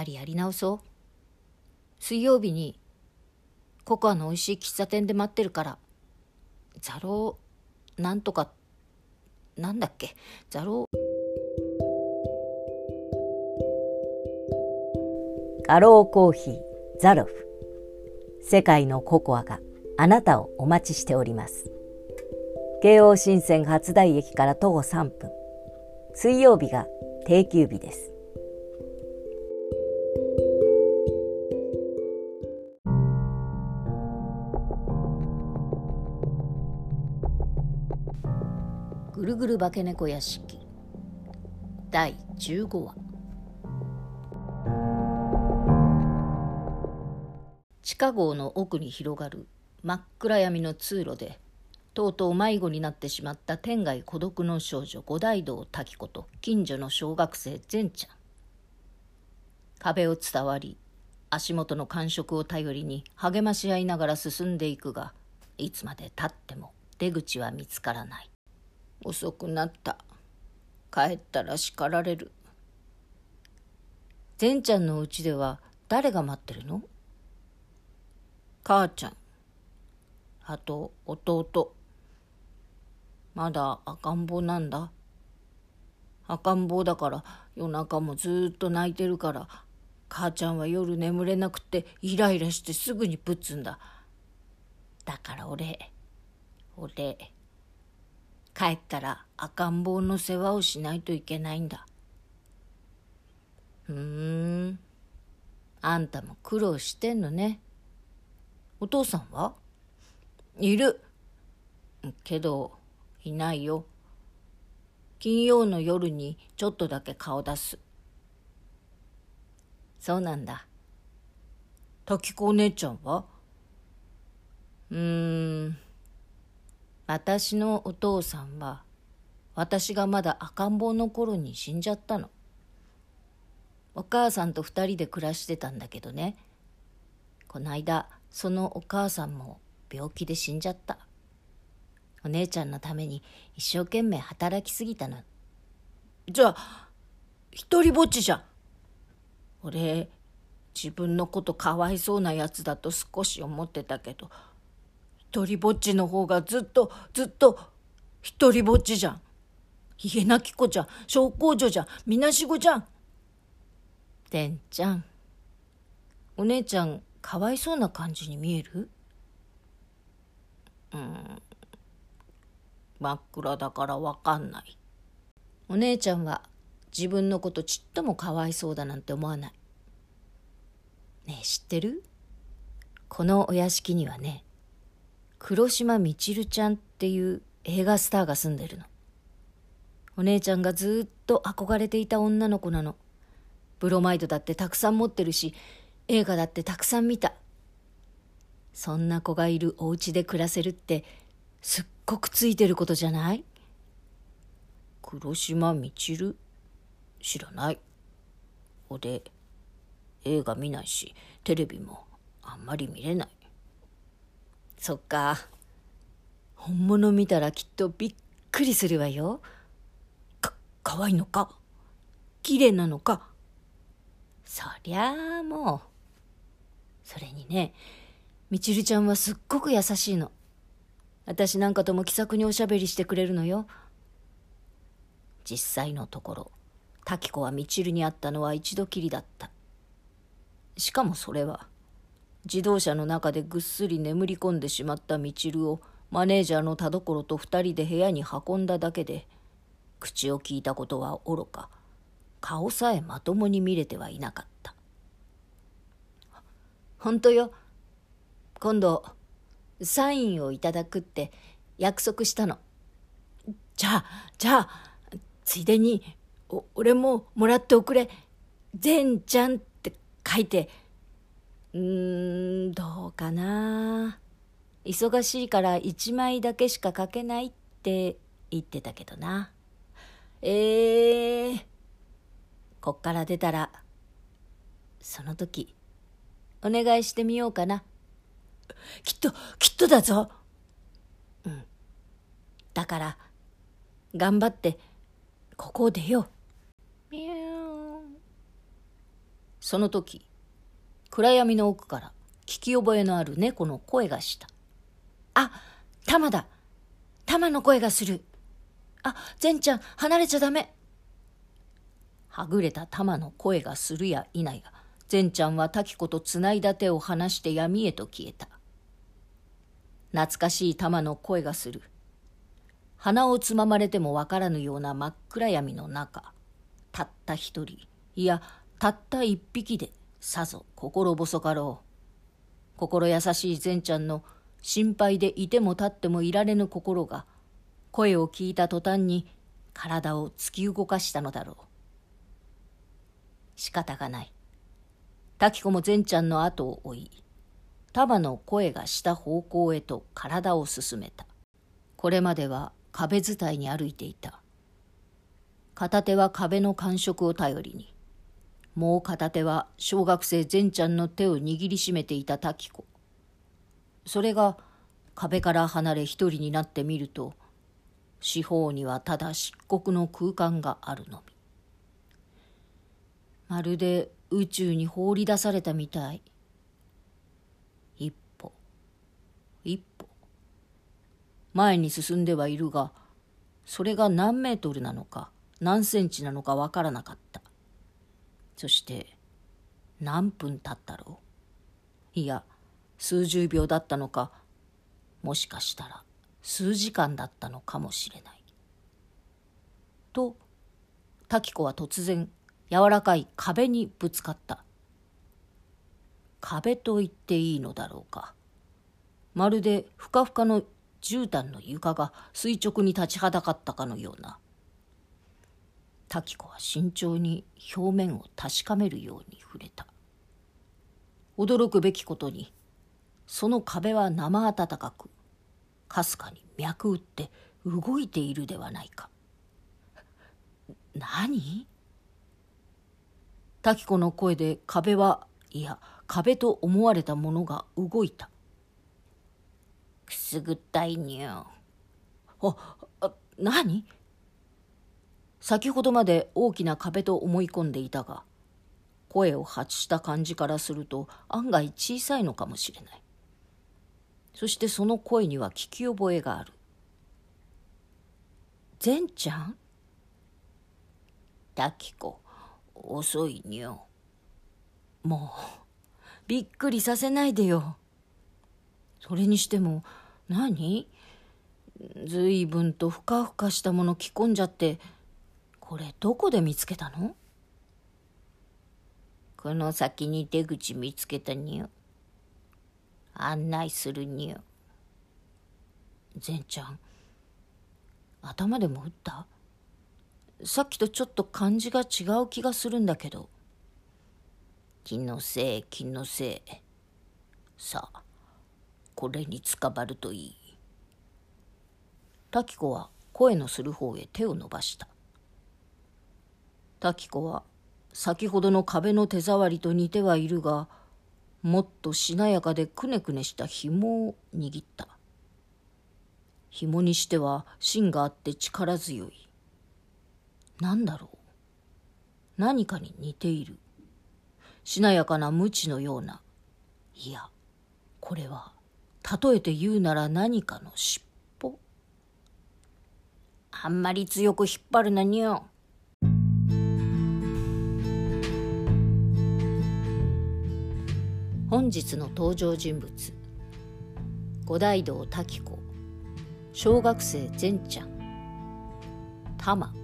ぱりやり直そう。水曜日にココアの美味しい喫茶店で待ってるからザローなんとかなんだっけ？ザローガローコーヒーザロフ。世界のココアがあなたをお待ちしております。京王新線初台駅から徒歩3分。水曜日が定休日です。ぐるぐる化け猫屋敷。第15話。地下壕の奥に広がる真っ暗闇の通路でとうとう迷子になってしまった天涯孤独の少女五大道滝子と近所の小学生善ちゃん。壁を伝わり足元の感触を頼りに励まし合いながら進んでいくがいつまでたっても出口は見つからない。遅くなった。帰ったら叱られる。善ちゃんのうちでは誰が待ってるの？母ちゃん。あと弟。まだ赤ん坊なんだ。赤ん坊だから夜中もずっと泣いてるから母ちゃんは夜眠れなくてイライラしてすぐにぶつんだ。だから俺俺帰ったら赤ん坊の世話をしないといけないんだ。ふーん。あんたも苦労してんのね。お父さんは？いる。けどいないよ。金曜の夜にちょっとだけ顔出す。そうなんだ。時子お姉ちゃんは？うーん。私のお父さんは私がまだ赤ん坊の頃に死んじゃったの。お母さんと二人で暮らしてたんだけどね。こないだそのお母さんも病気で死んじゃった。お姉ちゃんのために一生懸命働きすぎたの。じゃあ一人ぼっちじゃん。俺自分のことかわいそうなやつだと少し思ってたけど一人ぼっちの方がずっとずっと一人ぼっちじゃん。家なき子じゃん。小公女じゃん。みなしごじゃん。てんちゃん。お姉ちゃんかわいそうな感じに見える？うん。真っ暗だからわかんない。お姉ちゃんは自分のことちっともかわいそうだなんて思わない。ねえ知ってる？このお屋敷にはね黒島みちるちゃんっていう映画スターが住んでるの。お姉ちゃんがずっと憧れていた女の子なの。ブロマイドだってたくさん持ってるし映画だってたくさん見た。そんな子がいるお家で暮らせるってすっごくついてることじゃない？黒島みちる？知らない。俺映画見ないしテレビもあんまり見れない。そっか。本物見たらきっとびっくりするわよ。かかわいいのか？綺麗なのか？そりゃあもう。それにねみちるちゃんはすっごく優しいの。私なんかとも気さくにおしゃべりしてくれるのよ。実際のところ滝子はみちるに会ったのは一度きりだった。しかもそれは自動車の中でぐっすり眠り込んでしまったみちるをマネージャーの田所と二人で部屋に運んだだけで口を聞いたことはおろか。顔さえまともに見れてはいなかった。本当よ。今度サインをいただくって約束したの。じゃあじゃあついでにお俺ももらっておくれ。善ちゃんって書いてうーんどうかな。忙しいから1枚だけしか書けないって言ってたけどな。えー、こっから出たらその時お願いしてみようかな。きっときっとだぞ。うん。だから頑張ってここを出ようその時暗闇の奥から聞き覚えのある猫の声がした。あ玉だ。玉の声がする。あ善ちゃん離れちゃダメ。はぐれた玉の声がするや否や善ちゃんは滝子とつないだ手を離して闇へと消えた。懐かしい玉の声がする。鼻をつままれてもわからぬような真っ暗闇の中たった一人いやたった一匹でさぞ心細かろう。心優しい善ちゃんの心配でいても立ってもいられぬ心が声を聞いた途端に体を突き動かしたのだろう。仕方がない。滝子も善ちゃんの後を追い束の声がした方向へと体を進めた。これまでは壁伝いに歩いていた。片手は壁の感触を頼りにもう片手は小学生善ちゃんの手を握りしめていた滝子。それが壁から離れ一人になってみると四方にはただ漆黒の空間があるのみ。まるで宇宙に放り出されたみたい。一歩一歩。前に進んではいるがそれが何メートルなのか何センチなのかわからなかった。そして何分経ったろう？いや数十秒だったのかもしかしたら数時間だったのかもしれない。と滝子は突然柔らかい壁にぶつかった。壁と言っていいのだろうか。まるでふかふかの絨毯の床が垂直に立ちはだかったかのような。滝子は慎重に表面を確かめるように触れた。驚くべきことにその壁は生温かくかすかに脈打って動いているではないか。何？滝子の声で壁はいや壁と思われたものが動いた。くすぐったいにゃああ何？先ほどまで大きな壁と思い込んでいたが声を発した感じからすると案外小さいのかもしれない。そしてその声には聞き覚えがある善ちゃん滝子遅いにょもうびっくりさせないでよそれにしても何ずいぶんとふかふかしたもの着込んじゃってこれどこで見つけたの？この先に出口見つけたにょ案内するにょ善ちゃん頭でも打った？さっきとちょっと感じが違う気がするんだけど。気のせい気のせい。さあこれにつかまるといい。滝子は声のする方へ手を伸ばした滝子は先ほどの壁の手触りと似てはいるがもっとしなやかでくねくねした紐を握った。紐にしては芯があって力強い。何だろう？何かに似ている。しなやかな無知のような。いやこれは例えて言うなら何かの尻尾。あんまり強く引っ張るなにゃ本日の登場人物。五大道滝子。小学生善ちゃん。玉